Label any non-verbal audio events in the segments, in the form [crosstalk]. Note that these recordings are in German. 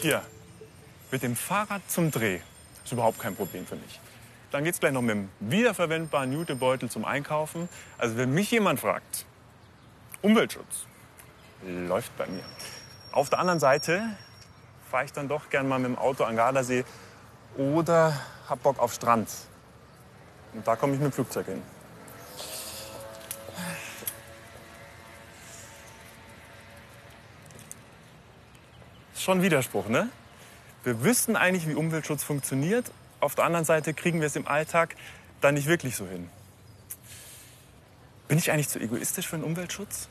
Hier, mit dem Fahrrad zum Dreh. Ist überhaupt kein Problem für mich. Dann geht's gleich noch mit dem wiederverwendbaren Jutebeutel zum Einkaufen. Also wenn mich jemand fragt, Umweltschutz läuft bei mir. Auf der anderen Seite fahre ich dann doch gern mal mit dem Auto an Gardasee oder hab Bock auf Strand. Und da komme ich mit dem Flugzeug hin. Schon Widerspruch, ne? Wir wüssten eigentlich, wie Umweltschutz funktioniert. Auf der anderen Seite kriegen wir es im Alltag dann nicht wirklich so hin. Bin ich eigentlich zu egoistisch für den Umweltschutz?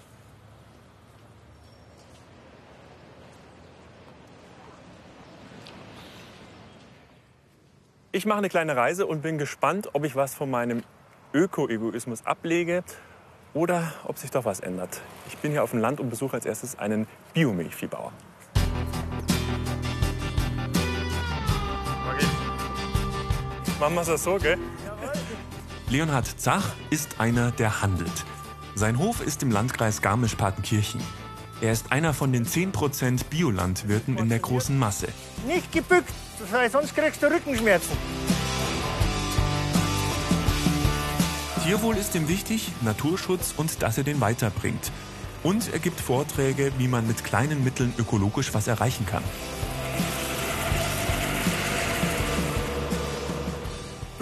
Ich mache eine kleine Reise und bin gespannt, ob ich was von meinem Öko-Egoismus ablege oder ob sich doch was ändert. Ich bin hier auf dem Land und besuche als erstes einen Biomilchviehbauer. Machen wir es so, gell? Leonhard Zach ist einer, der handelt. Sein Hof ist im Landkreis Garmisch-Partenkirchen. Er ist einer von den 10% Biolandwirten in der großen Masse. Nicht gebückt, weil sonst kriegst du Rückenschmerzen. Tierwohl ist ihm wichtig, Naturschutz und dass er den weiterbringt. Und er gibt Vorträge, wie man mit kleinen Mitteln ökologisch was erreichen kann.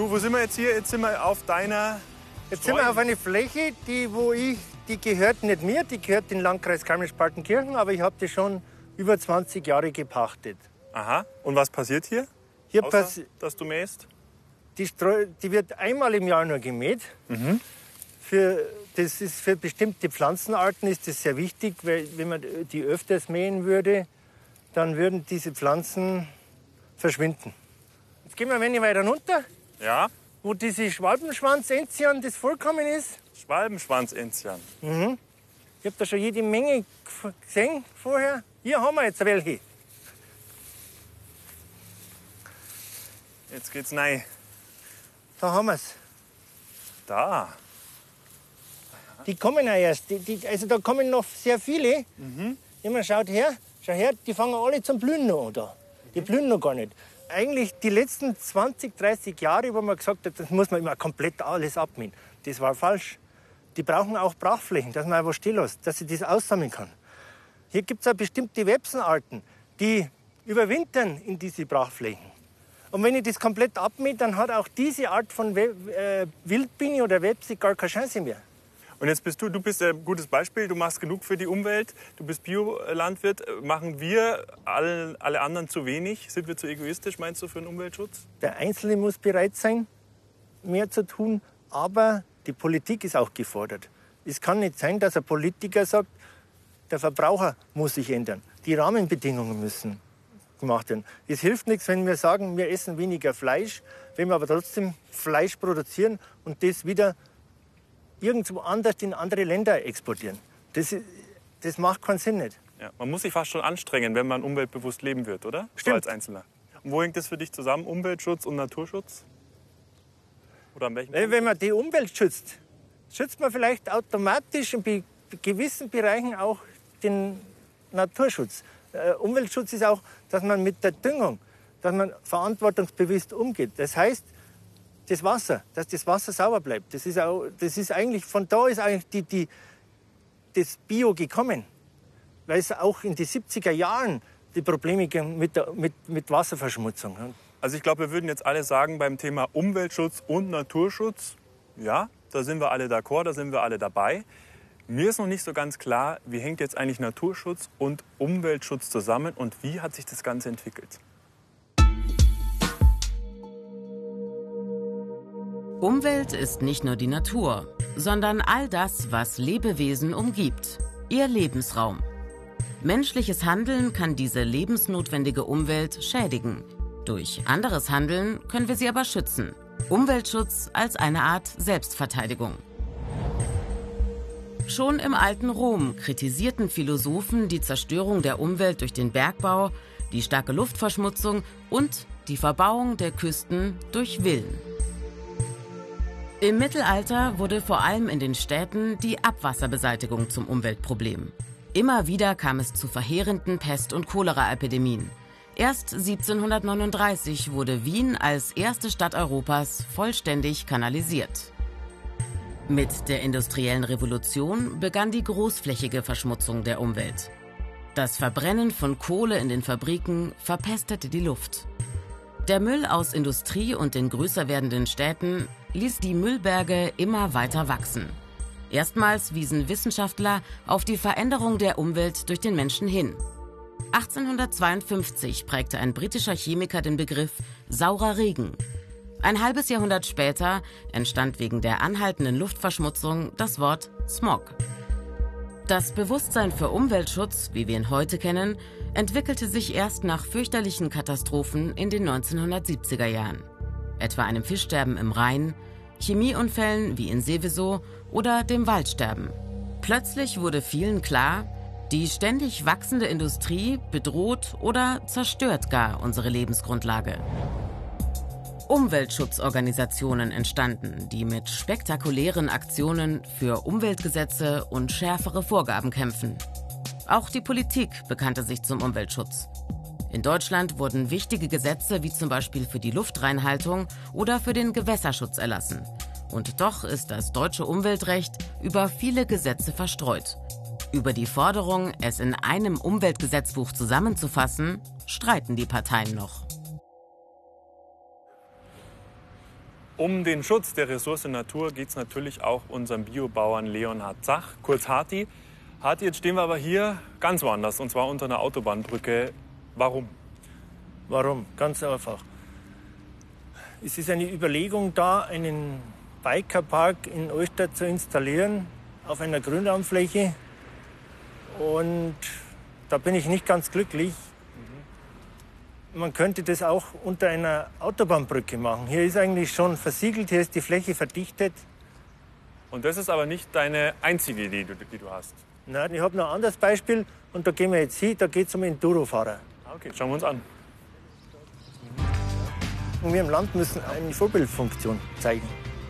Du, wo sind wir jetzt hier? Jetzt sind wir auf deiner. Jetzt sind wir auf einer Fläche, die, wo ich, die gehört nicht mir, die gehört dem Landkreis Garmisch-Partenkirchen, aber ich habe die schon über 20 Jahre gepachtet. Aha. Und was passiert hier? Hier Außer, pass dass du mähst? die, Streu die wird einmal im Jahr nur gemäht. Mhm. Für, das ist für bestimmte Pflanzenarten ist das sehr wichtig, weil wenn man die öfters mähen würde, dann würden diese Pflanzen verschwinden. Jetzt gehen wir ein wenig weiter runter, Ja. wo diese Schwalbenschwanz-Enzian das vollkommen ist. Schwalbenschwanz-Enzian. Ich habe da schon jede Menge gesehen vorher. Hier haben wir jetzt welche. Jetzt geht's rein. Da haben wir es. Da. Die kommen ja erst. Die, die, also da kommen noch sehr viele. Wenn man schaut her, schau her, die fangen alle zum Blühen noch an da. Die blühen noch gar nicht. Eigentlich die letzten 20, 30 Jahre, wo man gesagt hat, das muss man immer komplett alles abmähen. Das war falsch. Die brauchen auch Brachflächen, dass man einfach still lässt, dass sie das aussammeln kann. Hier gibt es auch bestimmte Websenarten, die überwintern in diese Brachflächen. Und wenn ich das komplett abmähe, dann hat auch diese Art von We äh, Wildbiene oder Webse gar keine Chance mehr. Und jetzt bist du, du bist ein gutes Beispiel, du machst genug für die Umwelt, du bist Biolandwirt. Machen wir alle, alle anderen zu wenig? Sind wir zu egoistisch, meinst du, für den Umweltschutz? Der Einzelne muss bereit sein, mehr zu tun, aber die Politik ist auch gefordert. Es kann nicht sein, dass ein Politiker sagt, der Verbraucher muss sich ändern. Die Rahmenbedingungen müssen gemacht werden. Es hilft nichts, wenn wir sagen, wir essen weniger Fleisch, wenn wir aber trotzdem Fleisch produzieren und das wieder irgendwo anders in andere Länder exportieren. Das, das macht keinen Sinn nicht. Ja, man muss sich fast schon anstrengen, wenn man umweltbewusst leben wird, oder? So Stimmt. als Einzelner. Und wo hängt das für dich zusammen, Umweltschutz und Naturschutz? Oder an welchem Weil wenn man die Umwelt schützt, schützt man vielleicht automatisch in gewissen Bereichen auch den Naturschutz. Äh, Umweltschutz ist auch, dass man mit der Düngung, dass man verantwortungsbewusst umgeht. Das heißt, das Wasser, dass das Wasser sauber bleibt. Das ist, auch, das ist eigentlich, von da ist eigentlich die, die, das Bio gekommen. Weil es auch in den 70er Jahren die Probleme mit, der, mit, mit Wasserverschmutzung. Also ich glaube, wir würden jetzt alle sagen, beim Thema Umweltschutz und Naturschutz, ja, da sind wir alle d'accord, da sind wir alle dabei. Mir ist noch nicht so ganz klar, wie hängt jetzt eigentlich Naturschutz und Umweltschutz zusammen und wie hat sich das Ganze entwickelt? Umwelt ist nicht nur die Natur, sondern all das, was Lebewesen umgibt. Ihr Lebensraum. Menschliches Handeln kann diese lebensnotwendige Umwelt schädigen. Durch anderes Handeln können wir sie aber schützen. Umweltschutz als eine Art Selbstverteidigung. Schon im alten Rom kritisierten Philosophen die Zerstörung der Umwelt durch den Bergbau, die starke Luftverschmutzung und die Verbauung der Küsten durch Villen. Im Mittelalter wurde vor allem in den Städten die Abwasserbeseitigung zum Umweltproblem. Immer wieder kam es zu verheerenden Pest- und Choleraepidemien. Erst 1739 wurde Wien als erste Stadt Europas vollständig kanalisiert. Mit der industriellen Revolution begann die großflächige Verschmutzung der Umwelt. Das Verbrennen von Kohle in den Fabriken verpestete die Luft. Der Müll aus Industrie und den größer werdenden Städten ließ die Müllberge immer weiter wachsen. Erstmals wiesen Wissenschaftler auf die Veränderung der Umwelt durch den Menschen hin. 1852 prägte ein britischer Chemiker den Begriff saurer Regen. Ein halbes Jahrhundert später entstand wegen der anhaltenden Luftverschmutzung das Wort Smog. Das Bewusstsein für Umweltschutz, wie wir ihn heute kennen, entwickelte sich erst nach fürchterlichen Katastrophen in den 1970er Jahren. Etwa einem Fischsterben im Rhein, Chemieunfällen wie in Seveso oder dem Waldsterben. Plötzlich wurde vielen klar, die ständig wachsende Industrie bedroht oder zerstört gar unsere Lebensgrundlage. Umweltschutzorganisationen entstanden, die mit spektakulären Aktionen für Umweltgesetze und schärfere Vorgaben kämpfen. Auch die Politik bekannte sich zum Umweltschutz. In Deutschland wurden wichtige Gesetze wie zum Beispiel für die Luftreinhaltung oder für den Gewässerschutz erlassen. Und doch ist das deutsche Umweltrecht über viele Gesetze verstreut. Über die Forderung, es in einem Umweltgesetzbuch zusammenzufassen, streiten die Parteien noch. Um den Schutz der Ressource Natur geht es natürlich auch unserem Biobauern Leonhard Zach, kurz Harti. Harti, jetzt stehen wir aber hier ganz woanders, und zwar unter einer Autobahnbrücke. Warum? Warum? Ganz einfach. Es ist eine Überlegung da, einen Bikerpark in Neustadt zu installieren auf einer Grünraumfläche. Und da bin ich nicht ganz glücklich. Man könnte das auch unter einer Autobahnbrücke machen. Hier ist eigentlich schon versiegelt, hier ist die Fläche verdichtet. Und das ist aber nicht deine einzige Idee, die du hast. Nein, ich habe noch ein anderes Beispiel und da gehen wir jetzt hin, da geht es um Endurofahrer. Okay, schauen wir uns an. Und wir im Land müssen eine Vorbildfunktion zeigen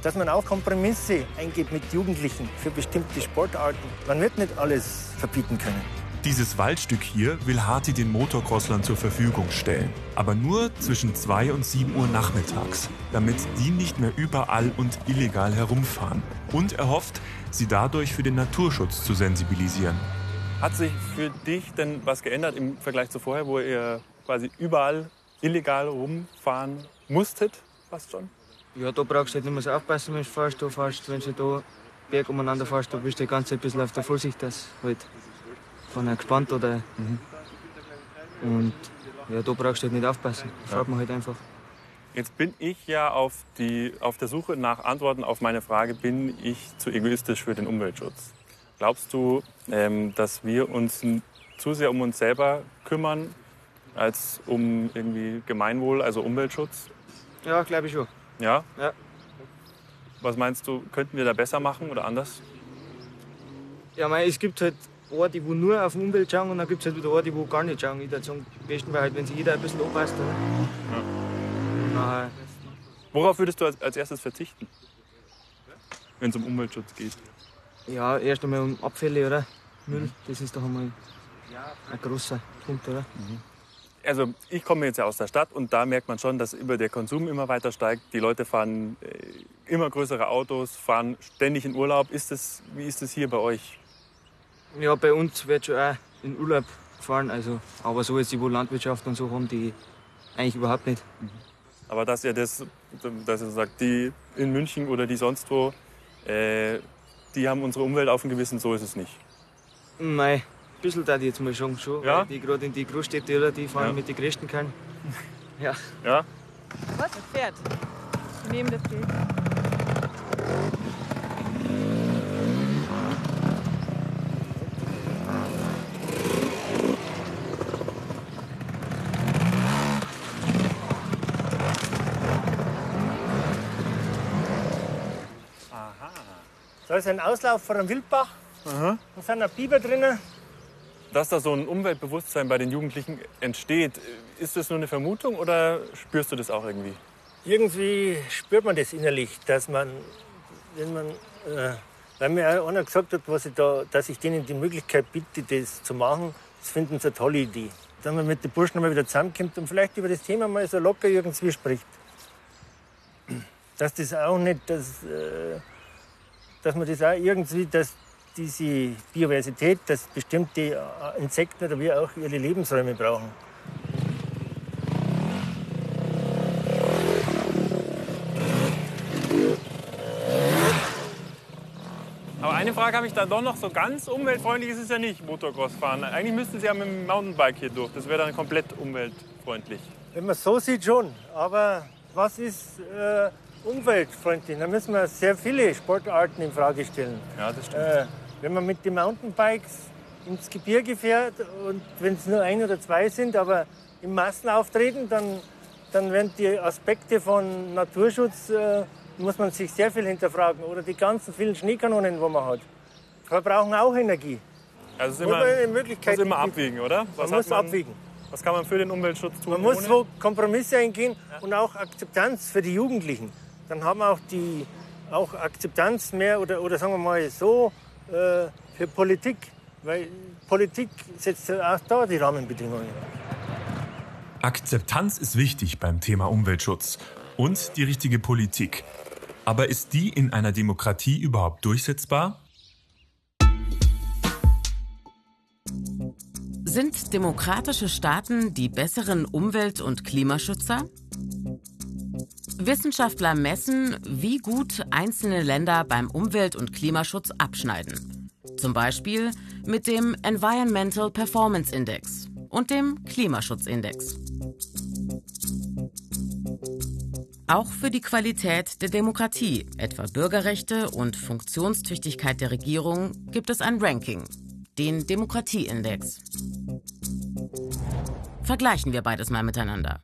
dass man auch Kompromisse eingeht mit Jugendlichen für bestimmte Sportarten. Man wird nicht alles verbieten können. Dieses Waldstück hier will Harti den Motocrosslern zur Verfügung stellen. Aber nur zwischen 2 und 7 Uhr nachmittags, damit die nicht mehr überall und illegal herumfahren. Und er hofft, sie dadurch für den Naturschutz zu sensibilisieren. Hat sich für dich denn was geändert im Vergleich zu vorher, wo ihr quasi überall illegal rumfahren musstet? Fast schon? Ja, da brauchst du halt nicht mehr so aufpassen, wenn du fährst. Du fährst, wenn du da Berg umeinander fährst, da bist du die ganze Zeit ein bisschen auf der Vorsicht, dass halt vorne gespannt oder. Mhm. Und ja, da brauchst du halt nicht aufpassen. Da fährt man halt einfach. Jetzt bin ich ja auf, die, auf der Suche nach Antworten auf meine Frage, bin ich zu egoistisch für den Umweltschutz? Glaubst du, ähm, dass wir uns zu sehr um uns selber kümmern, als um irgendwie Gemeinwohl, also Umweltschutz? Ja, glaube ich schon. Ja? Ja. Was meinst du, könnten wir da besser machen oder anders? Ja, mei, es gibt halt Orte, die nur auf die Umwelt schauen und dann gibt es halt wieder Orte, die gar nicht schauen. Ich würde sagen, am besten wäre halt, wenn sich jeder ein bisschen anpasst. Ja. Worauf würdest du als, als erstes verzichten, wenn es um Umweltschutz geht? Ja, erst einmal um Abfälle, oder? Müll, mhm. das ist doch einmal ein großer Punkt, oder? Mhm also ich komme jetzt ja aus der Stadt und da merkt man schon, dass über der Konsum immer weiter steigt. Die Leute fahren äh, immer größere Autos, fahren ständig in Urlaub. Ist das, wie ist das hier bei euch? Ja, bei uns wird schon auch in Urlaub gefahren. Also, aber so jetzt die, wo Landwirtschaft und so haben, die eigentlich überhaupt nicht. Mhm. Aber dass ihr das, dass ihr sagt, die in München oder die sonst wo, äh, die haben unsere Umwelt auf dem Gewissen, so ist es nicht. Nein, ein bisschen da jetzt mal schon, schon ja? die gerade in die Großstädte, die fahren ja. mit den größten können. [laughs] Ja. Ja? Was? Das Pferd. Neben das Bild. Da ist ein Auslauf vor einem Wildbach. Aha. Da sind ein Biber drinnen dass da so ein Umweltbewusstsein bei den Jugendlichen entsteht, ist das nur eine Vermutung oder spürst du das auch irgendwie? Irgendwie spürt man das innerlich, dass man, wenn man, äh, weil mir auch einer gesagt hat, was ich da, dass ich denen die Möglichkeit bitte, das zu machen, das finden sie eine tolle Idee. dass man mit den Burschen mal wieder zusammenkommt und vielleicht über das Thema mal so locker irgendwie spricht. [clears throat] Dass das auch nicht, dass, äh, dass man das auch irgendwie, dass diese Biodiversität, dass bestimmte äh, Insekten oder wie auch ihre Lebensräume brauchen. Aber eine Frage habe ich da doch noch. So ganz umweltfreundlich ist es ja nicht, Motocross fahren. Eigentlich müssten Sie ja mit dem Mountainbike hier durch. Das wäre dann komplett umweltfreundlich. Wenn man so sieht schon, aber was ist äh, umweltfreundlich? Da müssen wir sehr viele Sportarten in Frage stellen. Ja, das stimmt. Äh, wenn man mit den Mountainbikes ins Gebirge fährt und wenn es nur ein oder zwei sind, aber im Massenauftreten, dann, dann werden die Aspekte von Naturschutz, äh, muss man sich sehr viel hinterfragen. Oder die ganzen vielen Schneekanonen, die man hat, verbrauchen auch Energie. Also es ist immer, man eine Möglichkeit muss immer abwiegen, oder? Was Man muss abwiegen. Was kann man für den Umweltschutz tun? Man muss ohne? wo Kompromisse eingehen und auch Akzeptanz für die Jugendlichen. Dann haben wir auch die auch Akzeptanz mehr oder, oder sagen wir mal so äh, für Politik. Weil Politik setzt ja auch da die Rahmenbedingungen. Akzeptanz ist wichtig beim Thema Umweltschutz und die richtige Politik. Aber ist die in einer Demokratie überhaupt durchsetzbar? Sind demokratische Staaten die besseren Umwelt- und Klimaschützer? Wissenschaftler messen, wie gut einzelne Länder beim Umwelt- und Klimaschutz abschneiden. Zum Beispiel mit dem Environmental Performance Index und dem Klimaschutzindex. Auch für die Qualität der Demokratie, etwa Bürgerrechte und Funktionstüchtigkeit der Regierung, gibt es ein Ranking, den Demokratieindex. Vergleichen wir beides mal miteinander.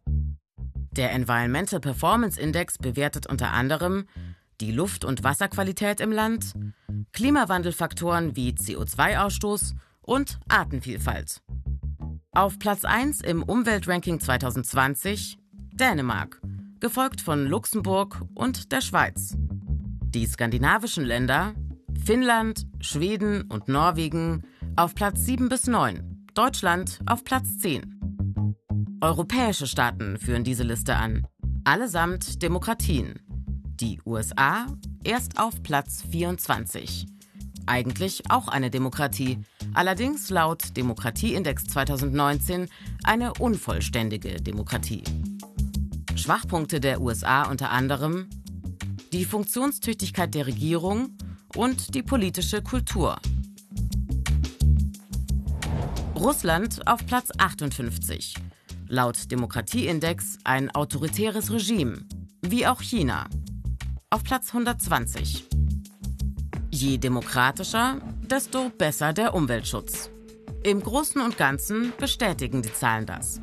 Der Environmental Performance Index bewertet unter anderem die Luft- und Wasserqualität im Land, Klimawandelfaktoren wie CO2-Ausstoß und Artenvielfalt. Auf Platz 1 im Umweltranking 2020 Dänemark, gefolgt von Luxemburg und der Schweiz. Die skandinavischen Länder Finnland, Schweden und Norwegen auf Platz 7 bis 9, Deutschland auf Platz 10. Europäische Staaten führen diese Liste an, allesamt Demokratien. Die USA erst auf Platz 24. Eigentlich auch eine Demokratie, allerdings laut Demokratieindex 2019 eine unvollständige Demokratie. Schwachpunkte der USA unter anderem die Funktionstüchtigkeit der Regierung und die politische Kultur. Russland auf Platz 58. Laut Demokratieindex ein autoritäres Regime, wie auch China. Auf Platz 120. Je demokratischer, desto besser der Umweltschutz. Im Großen und Ganzen bestätigen die Zahlen das.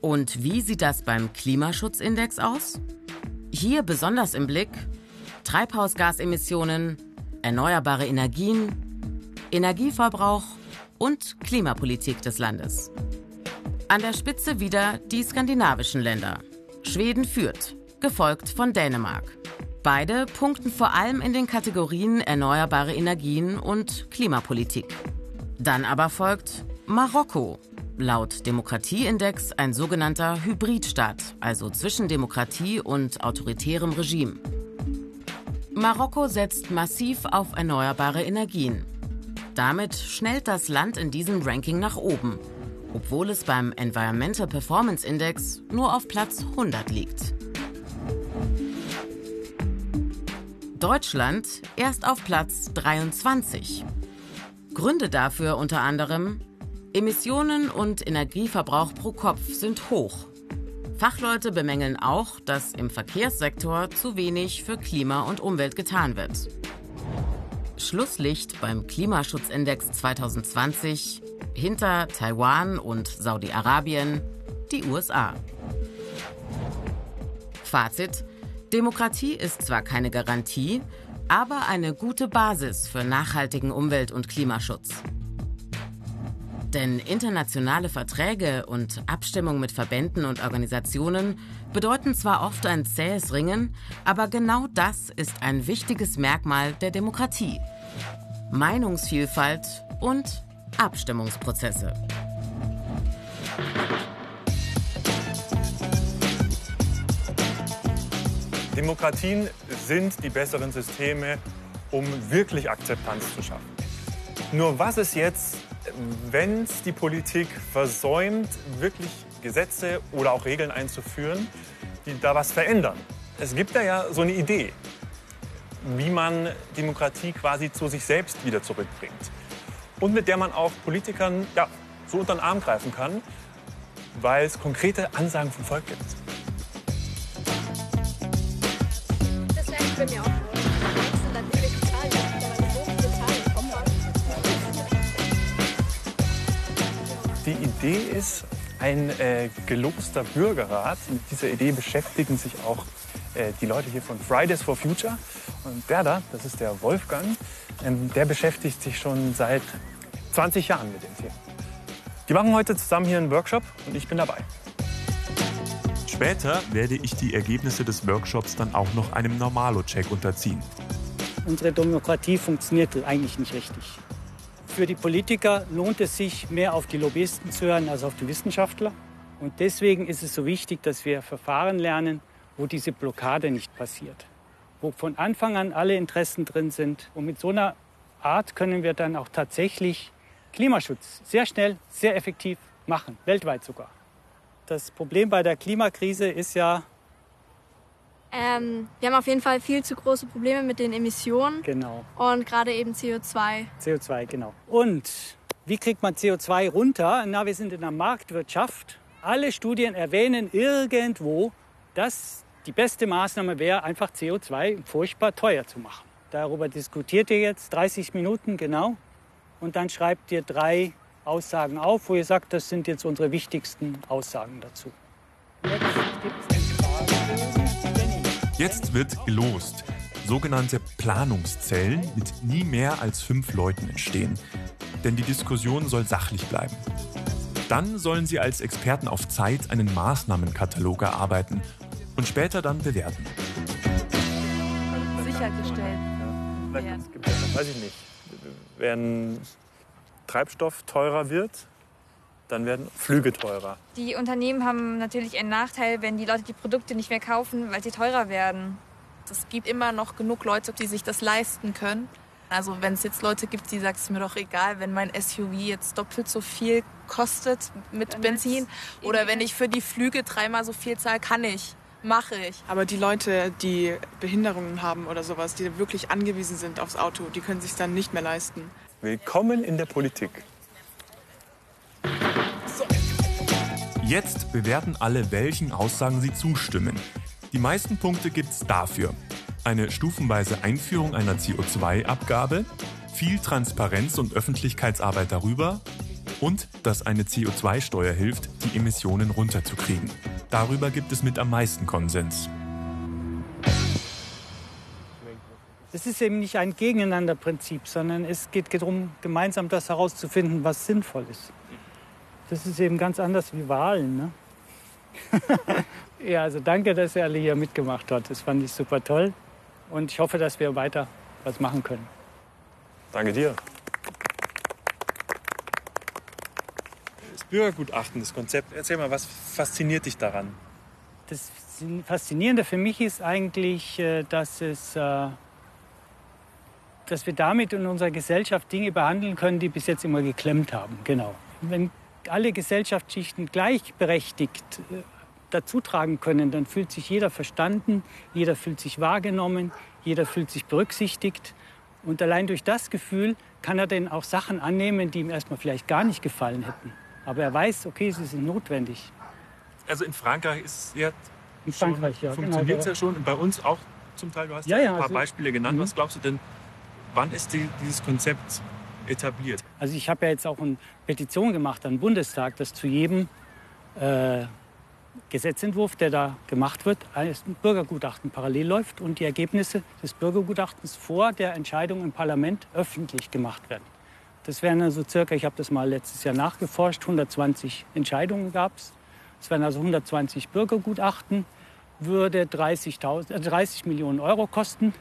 Und wie sieht das beim Klimaschutzindex aus? Hier besonders im Blick Treibhausgasemissionen, erneuerbare Energien, Energieverbrauch und Klimapolitik des Landes. An der Spitze wieder die skandinavischen Länder. Schweden führt, gefolgt von Dänemark. Beide punkten vor allem in den Kategorien erneuerbare Energien und Klimapolitik. Dann aber folgt Marokko. Laut Demokratieindex ein sogenannter Hybridstaat, also zwischen Demokratie und autoritärem Regime. Marokko setzt massiv auf erneuerbare Energien. Damit schnellt das Land in diesem Ranking nach oben, obwohl es beim Environmental Performance Index nur auf Platz 100 liegt. Deutschland erst auf Platz 23. Gründe dafür unter anderem Emissionen und Energieverbrauch pro Kopf sind hoch. Fachleute bemängeln auch, dass im Verkehrssektor zu wenig für Klima und Umwelt getan wird. Schlusslicht beim Klimaschutzindex 2020 hinter Taiwan und Saudi-Arabien die USA. Fazit: Demokratie ist zwar keine Garantie, aber eine gute Basis für nachhaltigen Umwelt- und Klimaschutz. Denn internationale Verträge und Abstimmung mit Verbänden und Organisationen bedeuten zwar oft ein zähes Ringen, aber genau das ist ein wichtiges Merkmal der Demokratie. Meinungsvielfalt und Abstimmungsprozesse. Demokratien sind die besseren Systeme, um wirklich Akzeptanz zu schaffen. Nur was ist jetzt, wenn es die Politik versäumt, wirklich Gesetze oder auch Regeln einzuführen, die da was verändern? Es gibt da ja so eine Idee, wie man Demokratie quasi zu sich selbst wieder zurückbringt. Und mit der man auch Politikern ja, so unter den Arm greifen kann, weil es konkrete Ansagen vom Volk gibt. Das bei mir auch. Die Idee ist ein äh, geloster Bürgerrat. Mit dieser Idee beschäftigen sich auch äh, die Leute hier von Fridays for Future. Und der da, das ist der Wolfgang, der beschäftigt sich schon seit 20 Jahren mit dem Thema. Die machen heute zusammen hier einen Workshop und ich bin dabei. Später werde ich die Ergebnisse des Workshops dann auch noch einem Normalo-Check unterziehen. Unsere Demokratie funktioniert eigentlich nicht richtig. Für die Politiker lohnt es sich, mehr auf die Lobbyisten zu hören als auf die Wissenschaftler. Und deswegen ist es so wichtig, dass wir Verfahren lernen, wo diese Blockade nicht passiert. Wo von Anfang an alle Interessen drin sind. Und mit so einer Art können wir dann auch tatsächlich Klimaschutz sehr schnell, sehr effektiv machen, weltweit sogar. Das Problem bei der Klimakrise ist ja, Ähm, wir haben auf jeden Fall viel zu große Probleme mit den Emissionen genau, und gerade eben CO2. CO2, genau. Und wie kriegt man CO2 runter? Na, wir sind in der Marktwirtschaft. Alle Studien erwähnen irgendwo, dass die beste Maßnahme wäre, einfach CO2 furchtbar teuer zu machen. Darüber diskutiert ihr jetzt 30 Minuten genau und dann schreibt ihr drei Aussagen auf, wo ihr sagt, das sind jetzt unsere wichtigsten Aussagen dazu. Jetzt wird gelost. Sogenannte Planungszellen mit nie mehr als fünf Leuten entstehen. Denn die Diskussion soll sachlich bleiben. Dann sollen sie als Experten auf Zeit einen Maßnahmenkatalog erarbeiten und später dann bewerten. Sichergestellt. Vielleicht Ja. ja weiß ich nicht. Wenn Treibstoff teurer wird, dann werden Flüge teurer. Die Unternehmen haben natürlich einen Nachteil, wenn die Leute die Produkte nicht mehr kaufen, weil sie teurer werden. Es gibt immer noch genug Leute, die sich das leisten können. Also wenn es jetzt Leute gibt, die sagen, es ist mir doch egal, wenn mein SUV jetzt doppelt so viel kostet mit Benzin oder wenn ich für die Flüge dreimal so viel zahle, kann ich, mache ich. Aber die Leute, die Behinderungen haben oder sowas, die wirklich angewiesen sind aufs Auto, die können sich dann nicht mehr leisten. Willkommen in der Politik. Jetzt bewerten alle, welchen Aussagen sie zustimmen. Die meisten Punkte gibt's dafür. Eine stufenweise Einführung einer CO2-Abgabe, viel Transparenz und Öffentlichkeitsarbeit darüber und dass eine CO2-Steuer hilft, die Emissionen runterzukriegen. Darüber gibt es mit am meisten Konsens. Es ist eben nicht ein Gegeneinanderprinzip, sondern es geht darum, gemeinsam das herauszufinden, was sinnvoll ist. Das ist eben ganz anders wie Wahlen. Ne? [laughs] ja, also danke, dass ihr alle hier mitgemacht habt. Das fand ich super toll. Und ich hoffe, dass wir weiter was machen können. Danke dir. Bürgergutachten, das Konzept. Erzähl mal, was fasziniert dich daran? Das Faszinierende für mich ist eigentlich, äh, dass, es, äh, dass wir damit in unserer Gesellschaft Dinge behandeln können, die bis jetzt immer geklemmt haben. Genau. Wenn alle Gesellschaftsschichten gleichberechtigt äh, dazu tragen können, dann fühlt sich jeder verstanden, jeder fühlt sich wahrgenommen, jeder fühlt sich berücksichtigt. Und allein durch das Gefühl kann er dann auch Sachen annehmen, die ihm erstmal vielleicht gar nicht gefallen hätten. Aber er weiß, okay, sie sind notwendig. Also in Frankreich ist ja In Frankreich, ja. funktioniert es genau. ja schon. Und bei uns auch zum Teil. Du hast Ja, ja, ja, ein paar also- Beispiele genannt. Mhm. Was glaubst du denn, wann ist die, dieses Konzept etabliert? Also ich habe ja jetzt auch eine Petition gemacht an den Bundestag, dass zu jedem äh, Gesetzentwurf, der da gemacht wird, ein Bürgergutachten parallel läuft und die Ergebnisse des Bürgergutachtens vor der Entscheidung im Parlament öffentlich gemacht werden. Das wären also circa, ich habe das mal letztes Jahr nachgeforscht, 120 Entscheidungen gab es. Es wären also 120 Bürgergutachten, würde 30.000 äh, 30 Millionen Euro kosten.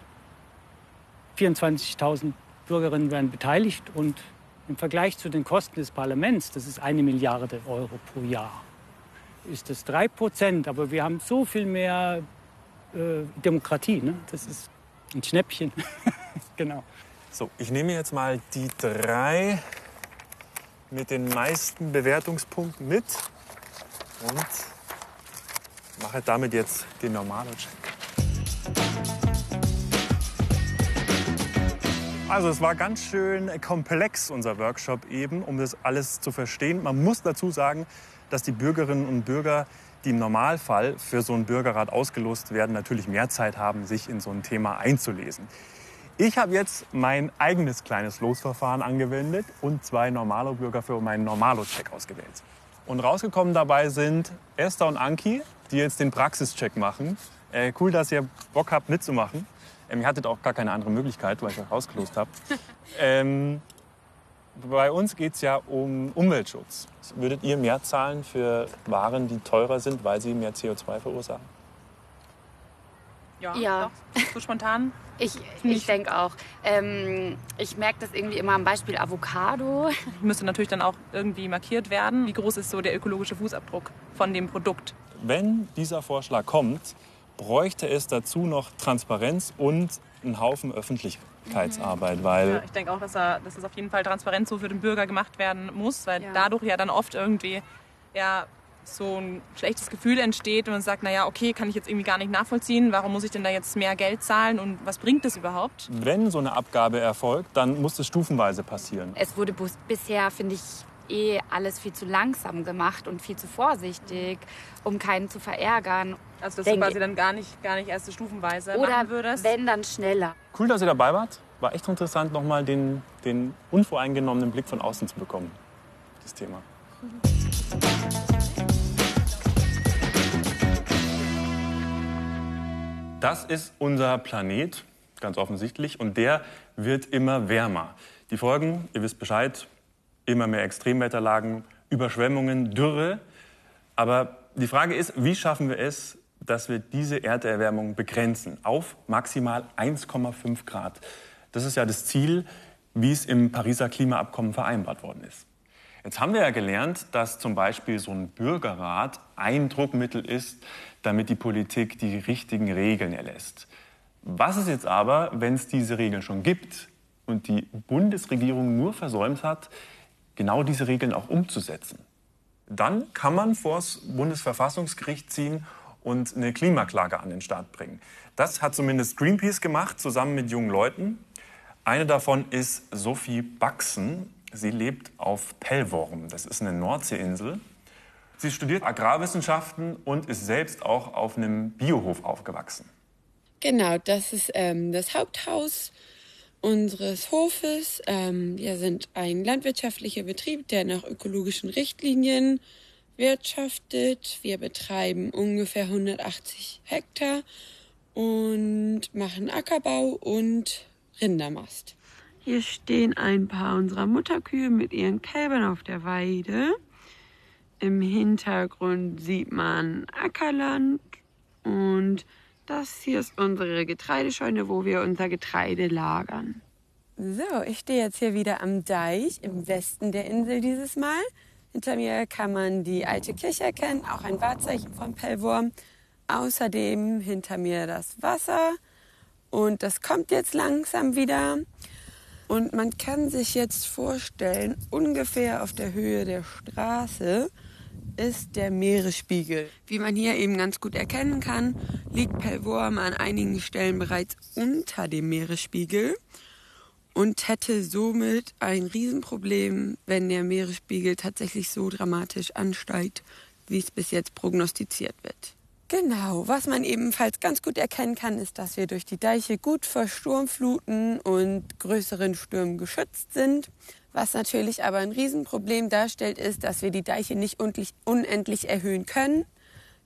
24.000 Bürgerinnen werden beteiligt und Im Vergleich zu den Kosten des Parlaments, das ist eine Milliarde Euro pro Jahr, ist das drei Prozent. Aber wir haben so viel mehr äh, Demokratie. Ne? Das ist ein Schnäppchen. [laughs] genau. So, ich nehme jetzt mal die drei mit den meisten Bewertungspunkten mit und mache damit jetzt den Normalo-Check. Also es war ganz schön komplex, unser Workshop eben, um das alles zu verstehen. Man muss dazu sagen, dass die Bürgerinnen und Bürger, die im Normalfall für so einen Bürgerrat ausgelost werden, natürlich mehr Zeit haben, sich in so ein Thema einzulesen. Ich habe jetzt mein eigenes kleines Losverfahren angewendet und zwei Normalo-Bürger für meinen Normalo-Check ausgewählt. Und rausgekommen dabei sind Esther und Anki, die jetzt den Praxischeck machen. Äh, cool, dass ihr Bock habt mitzumachen. Ähm, ihr hattet auch gar keine andere Möglichkeit, weil ich euch rausgelost habe. [laughs] ähm, bei uns geht es ja um Umweltschutz. Würdet ihr mehr zahlen für Waren, die teurer sind, weil sie mehr CO2 verursachen? Ja, ja. Doch, so spontan. Ich, ich denke auch. Ähm, ich merke das irgendwie immer am Beispiel Avocado. [laughs] Müsste natürlich dann auch irgendwie markiert werden. Wie groß ist so der ökologische Fußabdruck von dem Produkt? Wenn dieser Vorschlag kommt, bräuchte es dazu noch Transparenz und einen Haufen Öffentlichkeitsarbeit, mhm. weil ja, ich denke auch, dass, er, dass das auf jeden Fall transparent so für den Bürger gemacht werden muss, weil ja. dadurch ja dann oft irgendwie ja, so ein schlechtes Gefühl entsteht und man sagt, naja, okay, kann ich jetzt irgendwie gar nicht nachvollziehen, warum muss ich denn da jetzt mehr Geld zahlen und was bringt das überhaupt? Wenn so eine Abgabe erfolgt, dann muss es stufenweise passieren. Es wurde bisher, finde ich, eh alles viel zu langsam gemacht und viel zu vorsichtig, um keinen zu verärgern. Also dass du quasi dann gar nicht, gar nicht erste stufenweise Oder machen würdest? wenn, dann schneller. Cool, dass ihr dabei wart. War echt interessant, nochmal den, den unvoreingenommenen Blick von außen zu bekommen, das Thema. Das ist unser Planet, ganz offensichtlich, und der wird immer wärmer. Die Folgen, ihr wisst Bescheid, immer mehr Extremwetterlagen, Überschwemmungen, Dürre. Aber die Frage ist, wie schaffen wir es, dass wir diese Erderwärmung begrenzen auf maximal 1,5 Grad? Das ist ja das Ziel, wie es im Pariser Klimaabkommen vereinbart worden ist. Jetzt haben wir ja gelernt, dass zum Beispiel so ein Bürgerrat ein Druckmittel ist, damit die Politik die richtigen Regeln erlässt. Was ist jetzt aber, wenn es diese Regeln schon gibt und die Bundesregierung nur versäumt hat, genau diese Regeln auch umzusetzen. Dann kann man vor das Bundesverfassungsgericht ziehen und eine Klimaklage an den Start bringen. Das hat zumindest Greenpeace gemacht, zusammen mit jungen Leuten. Eine davon ist Sophie Baxen. Sie lebt auf Pellworm. Das ist eine Nordseeinsel. Sie studiert Agrarwissenschaften und ist selbst auch auf einem Biohof aufgewachsen. Genau, das ist ähm, das Haupthaus unseres Hofes. Ähm, wir sind ein landwirtschaftlicher Betrieb, der nach ökologischen Richtlinien wirtschaftet. Wir betreiben ungefähr 180 Hektar und machen Ackerbau und Rindermast. Hier stehen ein paar unserer Mutterkühe mit ihren Kälbern auf der Weide. Im Hintergrund sieht man Ackerland und das hier ist unsere Getreidescheune, wo wir unser Getreide lagern. So, ich stehe jetzt hier wieder am Deich im Westen der Insel dieses Mal. Hinter mir kann man die alte Kirche erkennen, auch ein Wahrzeichen von Pellworm. Außerdem hinter mir das Wasser und das kommt jetzt langsam wieder. Und man kann sich jetzt vorstellen, ungefähr auf der Höhe der Straße ist der Meeresspiegel. Wie man hier eben ganz gut erkennen kann, liegt Pellworm an einigen Stellen bereits unter dem Meeresspiegel und hätte somit ein Riesenproblem, wenn der Meeresspiegel tatsächlich so dramatisch ansteigt, wie es bis jetzt prognostiziert wird. Genau, was man ebenfalls ganz gut erkennen kann, ist, dass wir durch die Deiche gut vor Sturmfluten und größeren Stürmen geschützt sind. Was natürlich aber ein Riesenproblem darstellt, ist, dass wir die Deiche nicht unendlich erhöhen können.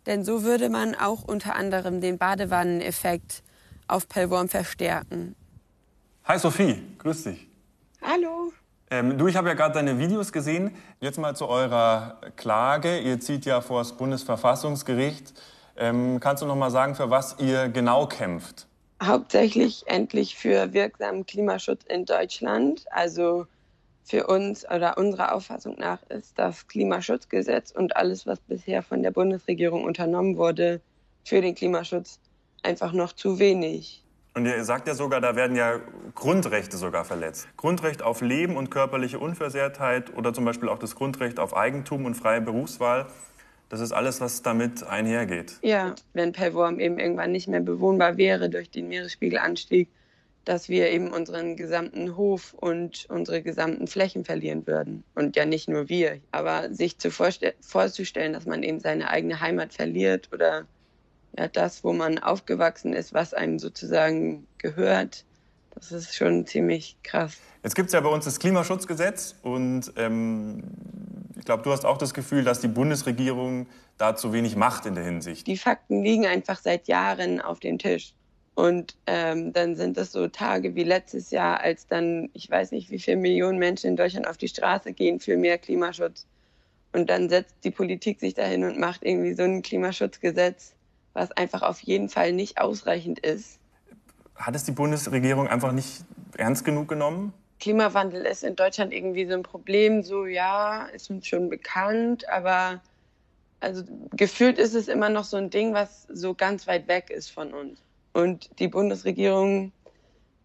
Denn so würde man auch unter anderem den Badewanneneffekt auf Pellworm verstärken. Hi Sophie, grüß dich. Hallo. Ähm, du, ich habe ja gerade deine Videos gesehen. Jetzt mal zu eurer Klage. Ihr zieht ja vor das Bundesverfassungsgericht. Ähm, kannst du noch mal sagen, für was ihr genau kämpft? Hauptsächlich endlich für wirksamen Klimaschutz in Deutschland. Also für uns oder unserer Auffassung nach ist das Klimaschutzgesetz und alles, was bisher von der Bundesregierung unternommen wurde für den Klimaschutz, einfach noch zu wenig. Und ihr sagt ja sogar, da werden ja Grundrechte sogar verletzt. Grundrecht auf Leben und körperliche Unversehrtheit oder zum Beispiel auch das Grundrecht auf Eigentum und freie Berufswahl. Das ist alles, was damit einhergeht. Ja, wenn Pellworm eben irgendwann nicht mehr bewohnbar wäre durch den Meeresspiegelanstieg, dass wir eben unseren gesamten Hof und unsere gesamten Flächen verlieren würden. Und ja nicht nur wir. Aber sich zu vorzustellen, dass man eben seine eigene Heimat verliert oder ja, das, wo man aufgewachsen ist, was einem sozusagen gehört, das ist schon ziemlich krass. Jetzt gibt es ja bei uns das Klimaschutzgesetz und ähm, ich glaube, du hast auch das Gefühl, dass die Bundesregierung da zu wenig macht in der Hinsicht. Die Fakten liegen einfach seit Jahren auf dem Tisch. Und ähm, dann sind es so Tage wie letztes Jahr, als dann, ich weiß nicht, wie viele Millionen Menschen in Deutschland auf die Straße gehen für mehr Klimaschutz. Und dann setzt die Politik sich dahin und macht irgendwie so ein Klimaschutzgesetz, was einfach auf jeden Fall nicht ausreichend ist. Hat es die Bundesregierung einfach nicht ernst genug genommen? Klimawandel ist in Deutschland irgendwie so ein Problem, so ja, ist uns schon bekannt, aber also gefühlt ist es immer noch so ein Ding, was so ganz weit weg ist von uns. Und die Bundesregierung,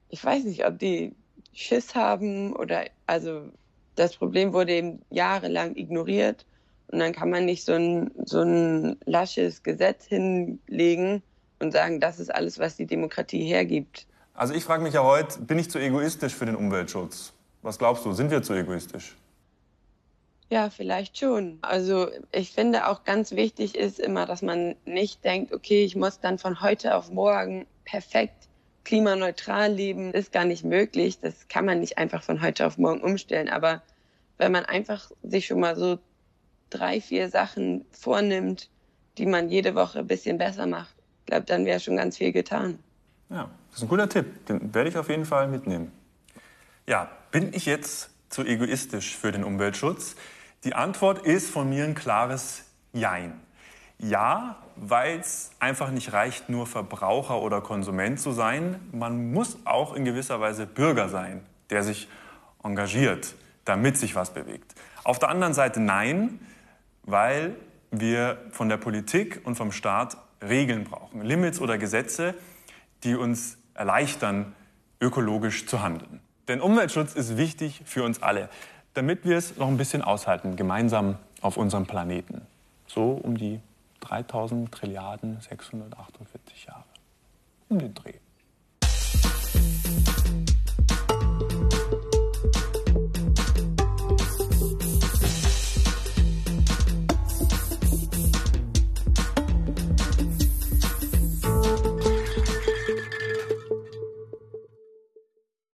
ich weiß nicht, ob die Schiss haben oder also das Problem wurde eben jahrelang ignoriert und dann kann man nicht so ein, so ein lasches Gesetz hinlegen und sagen, das ist alles, was die Demokratie hergibt. Also ich frage mich ja heute, bin ich zu egoistisch für den Umweltschutz? Was glaubst du, sind wir zu egoistisch? Ja, vielleicht schon. Also ich finde auch ganz wichtig ist immer, dass man nicht denkt, okay, ich muss dann von heute auf morgen perfekt klimaneutral leben. Ist gar nicht möglich. Das kann man nicht einfach von heute auf morgen umstellen. Aber wenn man einfach sich schon mal so drei, vier Sachen vornimmt, die man jede Woche ein bisschen besser macht, ich glaube, dann wäre schon ganz viel getan. Ja, das ist ein guter Tipp. Den werde ich auf jeden Fall mitnehmen. Ja, bin ich jetzt zu egoistisch für den Umweltschutz? Die Antwort ist von mir ein klares Jein. Ja, weil es einfach nicht reicht, nur Verbraucher oder Konsument zu sein. Man muss auch in gewisser Weise Bürger sein, der sich engagiert, damit sich was bewegt. Auf der anderen Seite nein, weil wir von der Politik und vom Staat Regeln brauchen, Limits oder Gesetze, die uns erleichtern, ökologisch zu handeln. Denn Umweltschutz ist wichtig für uns alle, damit wir es noch ein bisschen aushalten, gemeinsam auf unserem Planeten. So um die 3000 Trilliarden 648 Jahre. Um den Dreh.